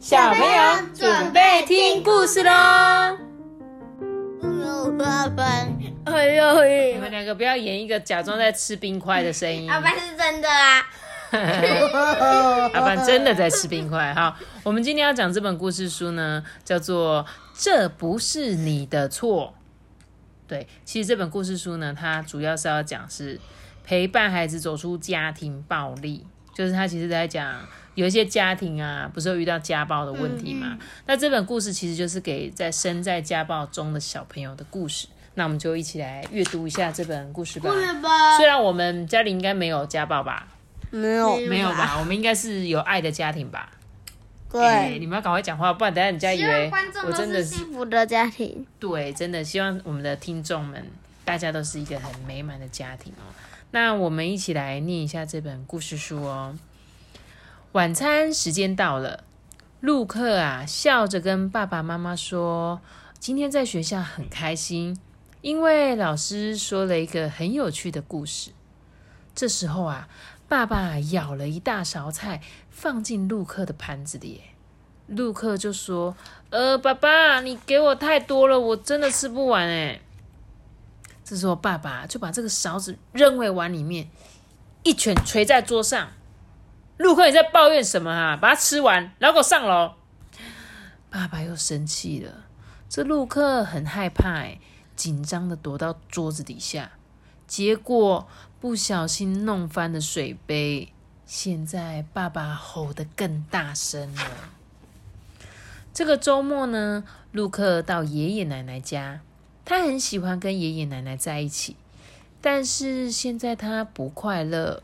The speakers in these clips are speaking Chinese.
小朋友准备听故事喽！哎呦你们两个不要演一个假装在吃冰块的声音。阿班是真的啊！阿班真的在吃冰块哈。我们今天要讲这本故事书呢，叫做《这不是你的错》。对，其实这本故事书呢，它主要是要讲是陪伴孩子走出家庭暴力，就是他其实在讲有一些家庭啊，不是有遇到家暴的问题嘛？那这本故事其实就是给在身在家暴中的小朋友的故事。那我们就一起来阅读一下这本故事吧。吧虽然我们家里应该没有家暴吧，没有，没有吧？我们应该是有爱的家庭吧？哎对，你们要赶快讲话，不然等下人家以为我真的是幸福的家庭，对，真的希望我们的听众们大家都是一个很美满的家庭哦。那我们一起来念一下这本故事书哦。晚餐时间到了，陆克啊笑着跟爸爸妈妈说：“今天在学校很开心，因为老师说了一个很有趣的故事。”这时候啊，爸爸舀了一大勺菜放进陆克的盘子里，陆克就说：“呃，爸爸，你给我太多了，我真的吃不完哎。”这时候，爸爸就把这个勺子扔回碗里面，一拳捶在桌上。陆克，你在抱怨什么啊？把它吃完，然后上楼。爸爸又生气了，这陆克很害怕，哎，紧张的躲到桌子底下，结果不小心弄翻了水杯。现在爸爸吼得更大声了。这个周末呢，陆克到爷爷奶奶家，他很喜欢跟爷爷奶奶在一起，但是现在他不快乐。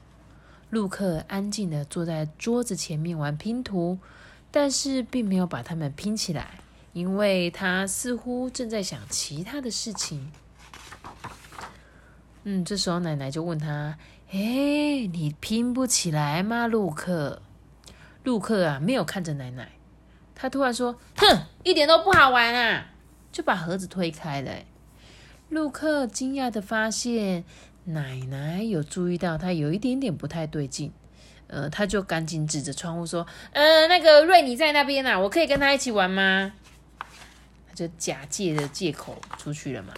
陆克安静的坐在桌子前面玩拼图，但是并没有把它们拼起来，因为他似乎正在想其他的事情。嗯，这时候奶奶就问他：“哎，你拼不起来吗，陆克？”陆克啊，没有看着奶奶，他突然说：“哼，一点都不好玩啊！”就把盒子推开了。陆克惊讶的发现，奶奶有注意到他有一点点不太对劲，呃，他就赶紧指着窗户说：“呃，那个瑞尼在那边啊，我可以跟他一起玩吗？”他就假借的借口出去了嘛。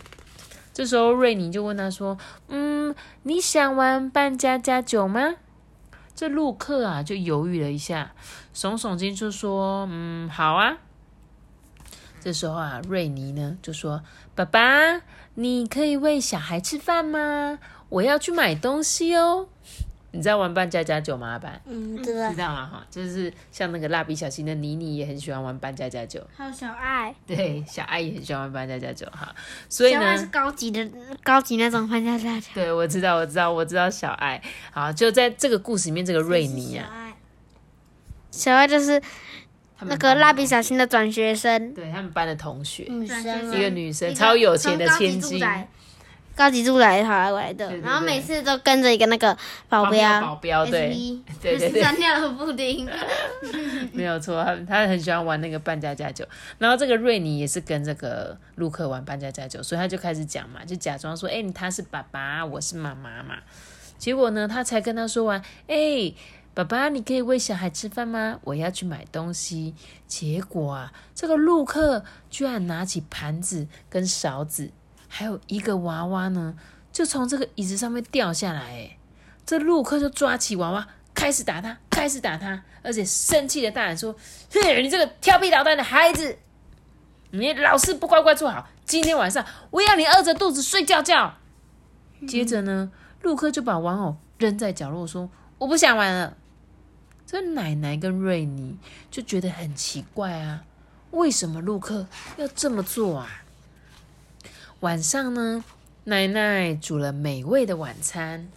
这时候瑞尼就问他说：“嗯，你想玩扮家家酒吗？”这陆克啊就犹豫了一下，耸耸肩就说：“嗯，好啊。”这时候啊，瑞尼呢就说：“爸爸，你可以喂小孩吃饭吗？我要去买东西哦。”你知道玩扮家家酒吗？阿班嗯，知道知，道吗？哈，就是像那个蜡笔小新的妮妮也很喜欢玩扮家家酒，还有小爱，对，小爱也很喜欢玩扮家家酒哈。所以呢小爱是，高级的，高级那种扮家家酒，对我知道，我知道，我知道小爱。好，就在这个故事里面，这个瑞尼啊，爱，小爱就是那个蜡笔小新的转学生，对他们班的同学，女生一个女生超有钱的千金，高级住宅跑来的，对对然后每次都跟着一个那个保镖保镖，镖 对对对对，闪亮的布丁，没有错，他他很喜欢玩那个扮家家酒。然后这个瑞尼也是跟这个陆克玩扮家家酒，所以他就开始讲嘛，就假装说，哎、他是爸爸，我是妈妈嘛。结果呢，他才跟他说完，哎、爸爸，你可以喂小孩吃饭吗？我要去买东西。结果啊，这个陆克居然拿起盘子跟勺子，还有一个娃娃呢，就从这个椅子上面掉下来。哎，这陆克就抓起娃娃，开始打他，开始打他，而且生气的大喊说：“哼，你这个调皮捣蛋的孩子，你老是不乖乖坐好，今天晚上我要你饿着肚子睡觉觉。”接着呢，陆克就把玩偶扔在角落，说：“我不想玩了。”这奶奶跟瑞妮就觉得很奇怪啊，为什么陆克要这么做啊？晚上呢，奶奶煮了美味的晚餐，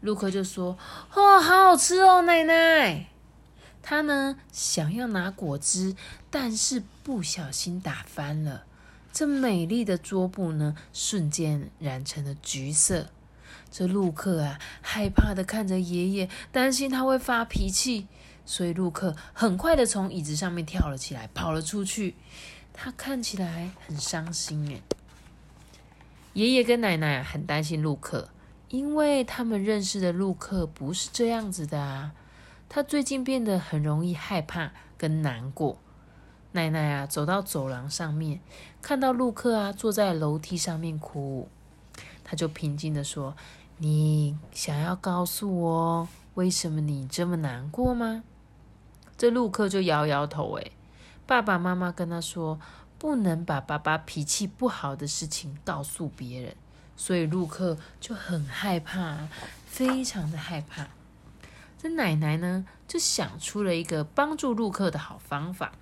陆克就说：“哦，好好吃哦，奶奶。”他呢想要拿果汁，但是不小心打翻了。这美丽的桌布呢，瞬间染成了橘色。这陆克啊，害怕的看着爷爷，担心他会发脾气，所以陆克很快的从椅子上面跳了起来，跑了出去。他看起来很伤心诶。爷爷跟奶奶很担心陆克，因为他们认识的陆克不是这样子的啊。他最近变得很容易害怕跟难过。奶奶啊，走到走廊上面，看到陆克啊坐在楼梯上面哭，他就平静的说：“你想要告诉我为什么你这么难过吗？”这陆克就摇摇头，诶，爸爸妈妈跟他说，不能把爸爸脾气不好的事情告诉别人，所以陆克就很害怕，非常的害怕。这奶奶呢，就想出了一个帮助陆克的好方法。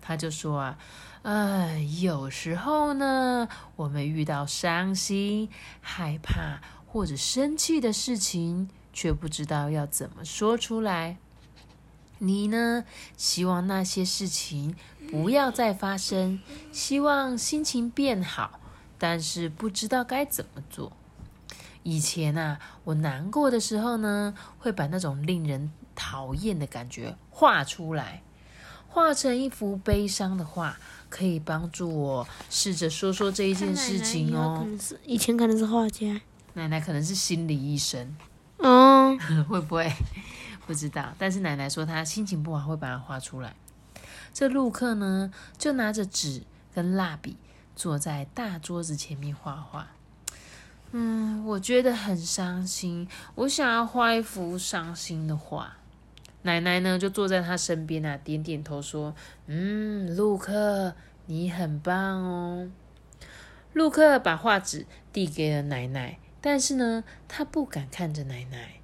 他就说啊，呃，有时候呢，我们遇到伤心、害怕或者生气的事情，却不知道要怎么说出来。你呢，希望那些事情不要再发生，希望心情变好，但是不知道该怎么做。以前啊，我难过的时候呢，会把那种令人讨厌的感觉画出来。画成一幅悲伤的画，可以帮助我试着说说这一件事情哦。以前可能是画家，奶奶可能是心理医生嗯，会不会 不知道？但是奶奶说她心情不好会把它画出来。这陆克呢，就拿着纸跟蜡笔，坐在大桌子前面画画。嗯，我觉得很伤心，我想要画一幅伤心的画。奶奶呢，就坐在他身边啊，点点头说：“嗯，陆克，你很棒哦。”陆克把画纸递给了奶奶，但是呢，他不敢看着奶奶。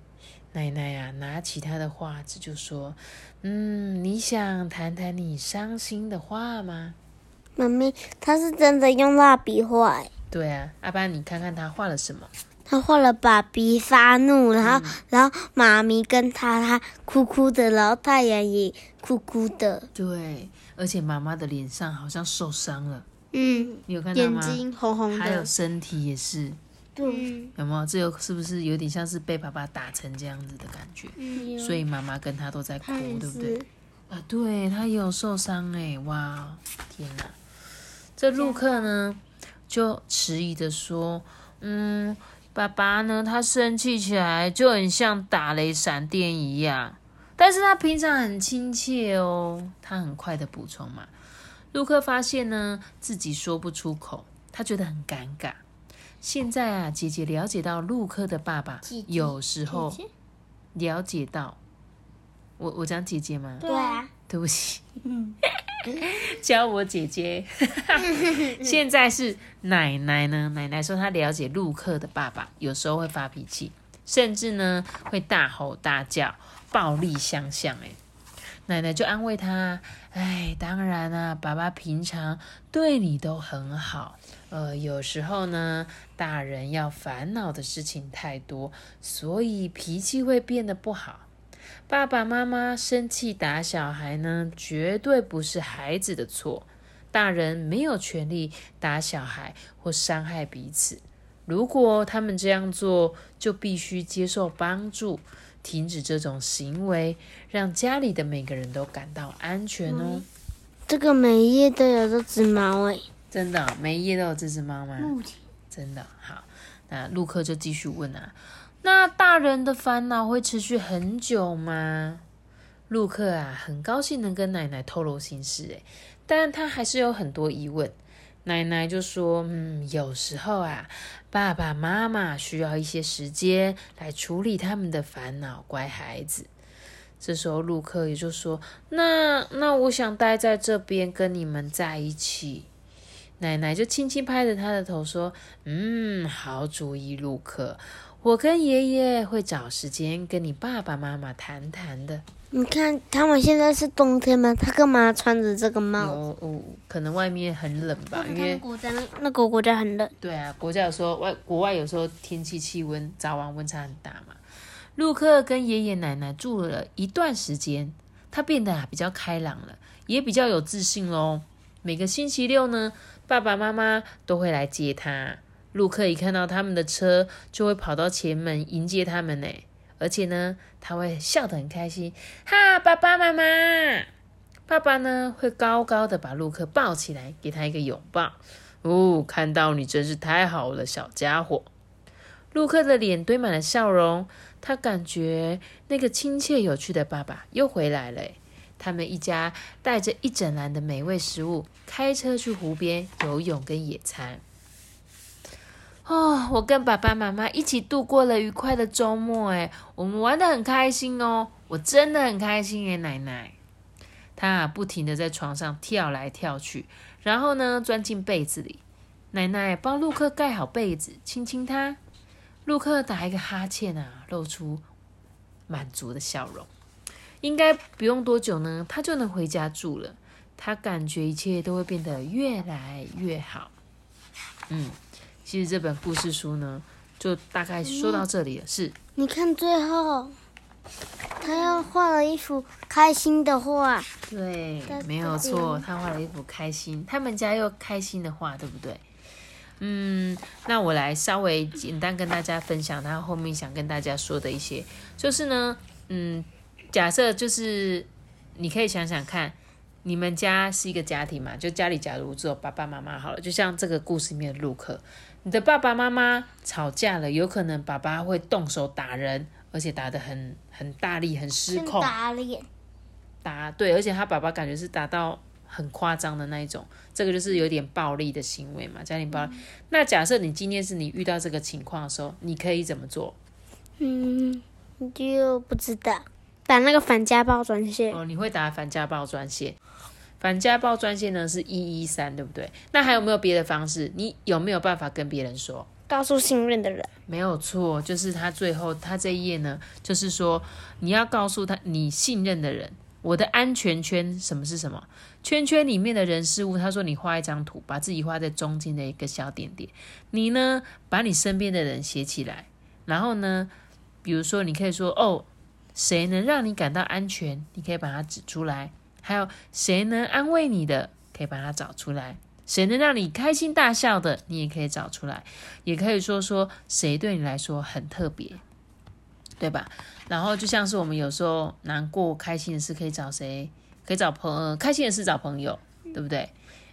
奶奶啊，拿起他的画纸就说：“嗯，你想谈谈你伤心的话吗？”妈咪，他是真的用蜡笔画。对啊，阿班，你看看他画了什么。他画了爸比发怒，然后，然后妈咪跟他，他哭哭的，然后太阳也哭哭的。对，而且妈妈的脸上好像受伤了。嗯，你有看到吗？眼睛红红的，还有身体也是。对，有没有？这有是不是有点像是被爸爸打成这样子的感觉？嗯，所以妈妈跟他都在哭，对不对？啊，对他也有受伤哎！哇，天哪！这陆克呢，就迟疑的说：“嗯。”爸爸呢？他生气起来就很像打雷闪电一样，但是他平常很亲切哦。他很快的补充嘛。陆克发现呢自己说不出口，他觉得很尴尬。现在啊，姐姐了解到陆克的爸爸有时候了解到我，我讲姐姐吗？对啊，对不起。教我姐姐，现在是奶奶呢。奶奶说她了解陆克的爸爸，有时候会发脾气，甚至呢会大吼大叫，暴力相向。哎，奶奶就安慰他：哎，当然啊，爸爸平常对你都很好。呃，有时候呢，大人要烦恼的事情太多，所以脾气会变得不好。爸爸妈妈生气打小孩呢，绝对不是孩子的错。大人没有权利打小孩或伤害彼此。如果他们这样做，就必须接受帮助，停止这种行为，让家里的每个人都感到安全哦。这个每一页都有这只猫哎，真的，每一页都有这只猫吗？真的好。那陆克就继续问啊。那大人的烦恼会持续很久吗？陆克啊，很高兴能跟奶奶透露心事，诶，但他还是有很多疑问。奶奶就说：“嗯，有时候啊，爸爸妈妈需要一些时间来处理他们的烦恼，乖孩子。”这时候，陆克也就说：“那那我想待在这边跟你们在一起。”奶奶就轻轻拍着他的头说：“嗯，好主意，陆克。”我跟爷爷会找时间跟你爸爸妈妈谈谈的。你看，他们现在是冬天吗？他干嘛穿着这个帽子？哦，可能外面很冷吧，因为国家那个国家很冷。对啊，国家有时候外国外有时候天气气温早晚温差很大嘛。陆克跟爷爷奶奶住了一段时间，他变得啊比较开朗了，也比较有自信喽。每个星期六呢，爸爸妈妈都会来接他。陆克一看到他们的车，就会跑到前门迎接他们呢。而且呢，他会笑得很开心，哈，爸爸妈妈。爸爸呢，会高高的把陆克抱起来，给他一个拥抱。哦，看到你真是太好了，小家伙。陆克的脸堆满了笑容，他感觉那个亲切有趣的爸爸又回来了。他们一家带着一整篮的美味食物，开车去湖边游泳跟野餐。哦，我跟爸爸妈妈一起度过了愉快的周末，哎，我们玩的很开心哦，我真的很开心耶，奶奶。他啊，不停的在床上跳来跳去，然后呢，钻进被子里。奶奶帮陆克盖好被子，亲亲他。陆克打一个哈欠啊，露出满足的笑容。应该不用多久呢，他就能回家住了。他感觉一切都会变得越来越好。嗯。其实这本故事书呢，就大概说到这里了。是，你看最后，他要画了一幅开心的画。对，没有错，他画了一幅开心，他们家又开心的画，对不对？嗯，那我来稍微简单跟大家分享他后面想跟大家说的一些，就是呢，嗯，假设就是你可以想想看。你们家是一个家庭嘛？就家里假如只有爸爸妈妈好了，就像这个故事里面的陆克，你的爸爸妈妈吵架了，有可能爸爸会动手打人，而且打的很很大力，很失控。打脸。打对，而且他爸爸感觉是打到很夸张的那一种，这个就是有点暴力的行为嘛，家庭暴力。那假设你今天是你遇到这个情况的时候，你可以怎么做？嗯，就不知道。打那个反家暴专线哦，你会打反家暴专线？反家暴专线呢是一一三，对不对？那还有没有别的方式？你有没有办法跟别人说？告诉信任的人。没有错，就是他最后他这一页呢，就是说你要告诉他你信任的人，我的安全圈什么是什么？圈圈里面的人事物。他说你画一张图，把自己画在中间的一个小点点。你呢，把你身边的人写起来，然后呢，比如说你可以说哦。谁能让你感到安全？你可以把它指出来。还有谁能安慰你的？可以把它找出来。谁能让你开心大笑的？你也可以找出来。也可以说说谁对你来说很特别，对吧？然后就像是我们有时候难过、开心的事，可以找谁？可以找朋，开心的事找朋友，对不对？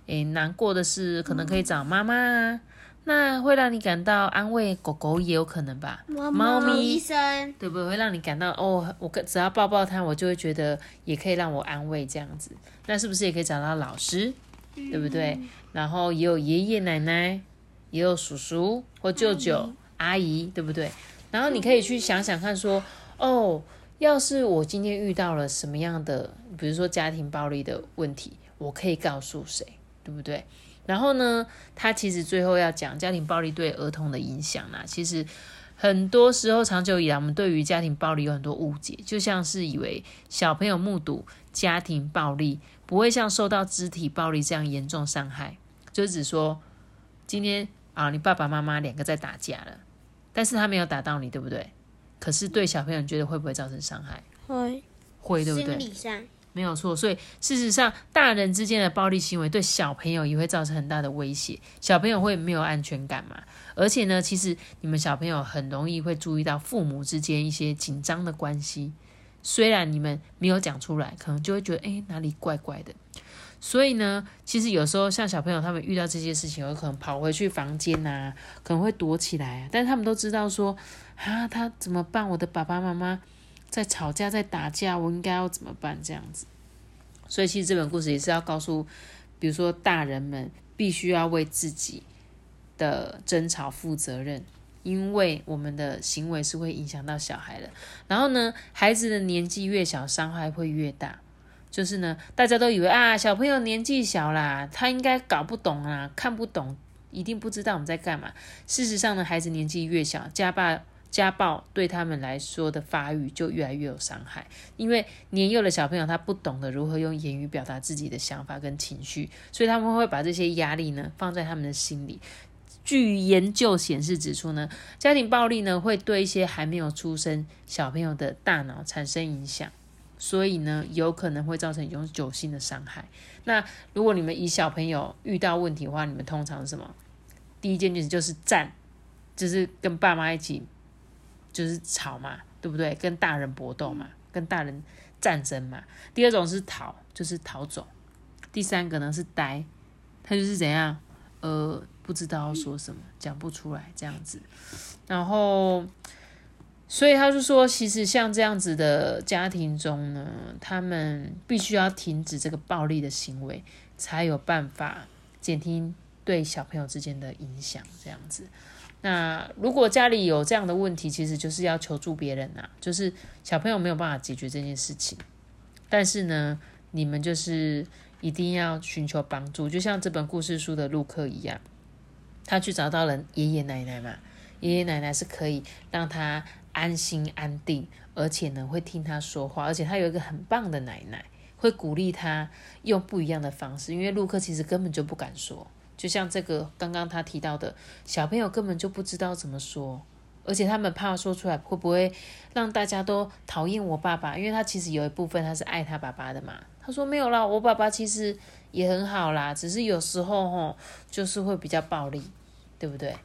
诶，难过的事可能可以找妈妈。那会让你感到安慰，狗狗也有可能吧？猫咪医生对不对？会让你感到哦，我只要抱抱它，我就会觉得也可以让我安慰这样子。那是不是也可以找到老师，对不对？然后也有爷爷奶奶，也有叔叔或舅舅阿姨，对不对？然后你可以去想想看，说哦，要是我今天遇到了什么样的，比如说家庭暴力的问题，我可以告诉谁，对不对？然后呢，他其实最后要讲家庭暴力对儿童的影响呢。其实很多时候，长久以来，我们对于家庭暴力有很多误解，就像是以为小朋友目睹家庭暴力不会像受到肢体暴力这样严重伤害，就只说今天啊，你爸爸妈妈两个在打架了，但是他没有打到你，对不对？可是对小朋友，你觉得会不会造成伤害？会，会，对不对？心理上。没有错，所以事实上，大人之间的暴力行为对小朋友也会造成很大的威胁，小朋友会没有安全感嘛？而且呢，其实你们小朋友很容易会注意到父母之间一些紧张的关系，虽然你们没有讲出来，可能就会觉得哎哪里怪怪的。所以呢，其实有时候像小朋友他们遇到这些事情，有可能跑回去房间啊，可能会躲起来，但是他们都知道说啊，他怎么办？我的爸爸妈妈。在吵架，在打架，我应该要怎么办？这样子，所以其实这本故事也是要告诉，比如说大人们必须要为自己的争吵负责任，因为我们的行为是会影响到小孩的。然后呢，孩子的年纪越小，伤害会越大。就是呢，大家都以为啊，小朋友年纪小啦，他应该搞不懂啊，看不懂，一定不知道我们在干嘛。事实上呢，孩子年纪越小，家暴。家暴对他们来说的发育就越来越有伤害，因为年幼的小朋友他不懂得如何用言语表达自己的想法跟情绪，所以他们会把这些压力呢放在他们的心里。据研究显示指出呢，家庭暴力呢会对一些还没有出生小朋友的大脑产生影响，所以呢有可能会造成永久性的伤害。那如果你们以小朋友遇到问题的话，你们通常什么？第一件事就是站，就是跟爸妈一起。就是吵嘛，对不对？跟大人搏斗嘛，跟大人战争嘛。第二种是逃，就是逃走。第三个呢是呆，他就是怎样，呃，不知道说什么，讲不出来这样子。然后，所以他就说，其实像这样子的家庭中呢，他们必须要停止这个暴力的行为，才有办法减轻对小朋友之间的影响。这样子，那如果家里有这样的问题，其实就是要求助别人呐，就是小朋友没有办法解决这件事情，但是呢，你们就是一定要寻求帮助，就像这本故事书的陆克一样，他去找到了爷爷奶奶嘛，爷爷奶奶是可以让他。安心安定，而且呢会听他说话，而且他有一个很棒的奶奶，会鼓励他用不一样的方式。因为陆克其实根本就不敢说，就像这个刚刚他提到的小朋友根本就不知道怎么说，而且他们怕说出来会不会让大家都讨厌我爸爸，因为他其实有一部分他是爱他爸爸的嘛。他说没有啦，我爸爸其实也很好啦，只是有时候吼就是会比较暴力，对不对？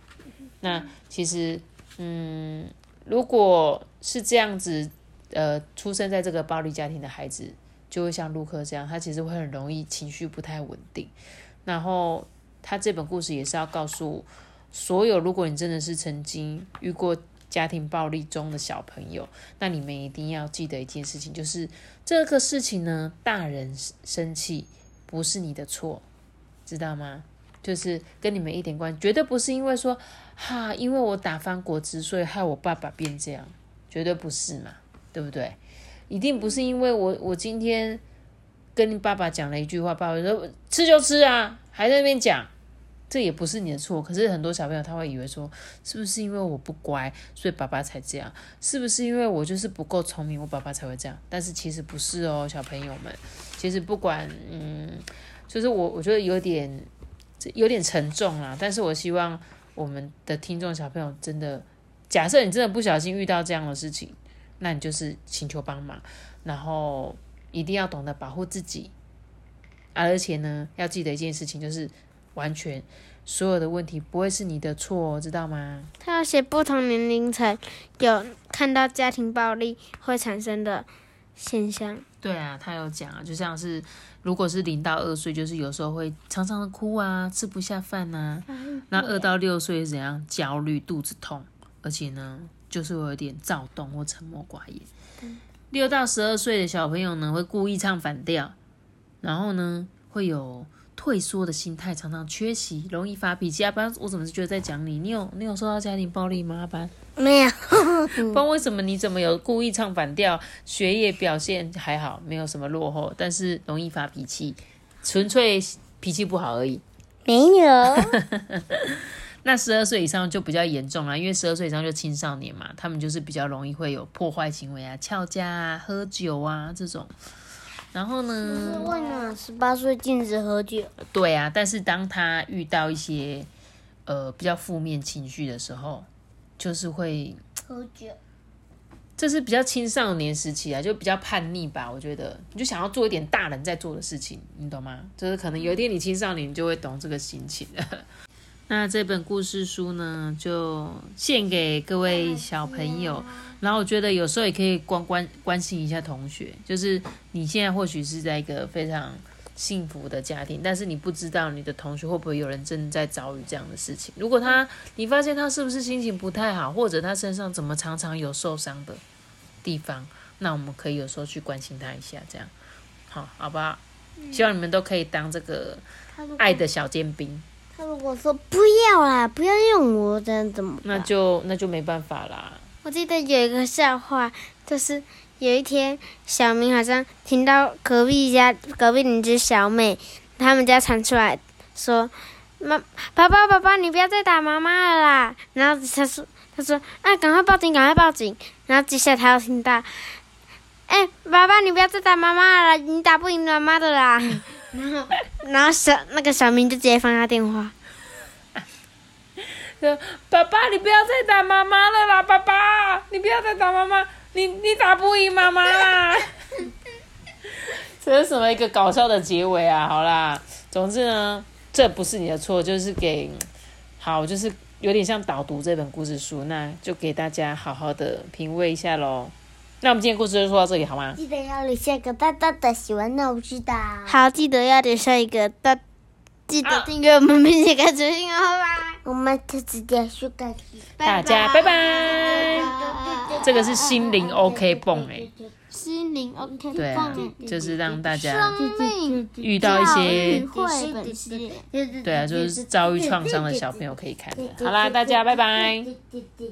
那其实嗯。如果是这样子，呃，出生在这个暴力家庭的孩子，就会像陆克这样，他其实会很容易情绪不太稳定。然后他这本故事也是要告诉所有，如果你真的是曾经遇过家庭暴力中的小朋友，那你们一定要记得一件事情，就是这个事情呢，大人生气不是你的错，知道吗？就是跟你们一点关系，绝对不是因为说哈，因为我打翻果汁，所以害我爸爸变这样，绝对不是嘛，对不对？一定不是因为我我今天跟你爸爸讲了一句话，爸爸说吃就吃啊，还在那边讲，这也不是你的错。可是很多小朋友他会以为说，是不是因为我不乖，所以爸爸才这样？是不是因为我就是不够聪明，我爸爸才会这样？但是其实不是哦，小朋友们，其实不管嗯，就是我我觉得有点。有点沉重啦，但是我希望我们的听众小朋友真的，假设你真的不小心遇到这样的事情，那你就是请求帮忙，然后一定要懂得保护自己，而且呢，要记得一件事情，就是完全所有的问题不会是你的错，知道吗？他要写不同年龄层有看到家庭暴力会产生的现象。对啊，他有讲啊，就像是。如果是零到二岁，就是有时候会常常的哭啊，吃不下饭呐。那二到六岁是怎样？焦虑、肚子痛，而且呢，就是会有点躁动或沉默寡言。六到十二岁的小朋友呢，会故意唱反调，然后呢，会有。退缩的心态，常常缺席，容易发脾气。阿班，我怎么是觉得在讲你？你有你有受到家庭暴力吗？阿班没有。不知道为什么？你怎么有故意唱反调？学业表现还好，没有什么落后，但是容易发脾气，纯粹脾气不好而已。没有。那十二岁以上就比较严重了，因为十二岁以上就青少年嘛，他们就是比较容易会有破坏行为啊，翘家啊，喝酒啊这种。然后呢？为什么十八岁禁止喝酒？对啊，但是当他遇到一些呃比较负面情绪的时候，就是会喝酒。这是比较青少年时期啊，就比较叛逆吧。我觉得你就想要做一点大人在做的事情，你懂吗？就是可能有一天你青少年就会懂这个心情的。那这本故事书呢，就献给各位小朋友。然后我觉得有时候也可以关关关心一下同学，就是你现在或许是在一个非常幸福的家庭，但是你不知道你的同学会不会有人正在遭遇这样的事情。如果他你发现他是不是心情不太好，或者他身上怎么常常有受伤的地方，那我们可以有时候去关心他一下，这样好好不好？希望你们都可以当这个爱的小尖兵。他如果说不要啦，不要用我，这样怎么？那就那就没办法啦。我记得有一个笑话，就是有一天小明好像听到隔壁家隔壁邻居小美他们家传出来说：“妈，爸爸，爸爸，你不要再打妈妈了啦！”然后他说：“他说啊，赶快报警，赶快报警！”然后接下来他又听到：“哎，爸爸，你不要再打妈妈了，你打不赢妈妈的啦！” 然后，然后小那个小明就直接放下电话。爸爸，你不要再打妈妈了啦！爸爸，你不要再打妈妈，你你打不赢妈妈啦！这是什么一个搞笑的结尾啊？好啦，总之呢，这不是你的错，就是给好，就是有点像导读这本故事书，那就给大家好好的品味一下喽。那我们今天故事就说到这里，好吗？记得要留下一个大大的喜欢，那我知道。好，记得要留下一个大，记得订阅我们并且开启新哦，拜拜。我们就直接去改。大家拜拜。这个是心灵 OK 泵哎，心灵 OK 对啊，就是让大家遇到一些。对啊，就是遭遇创伤的小朋友可以看的。好啦，大家拜拜。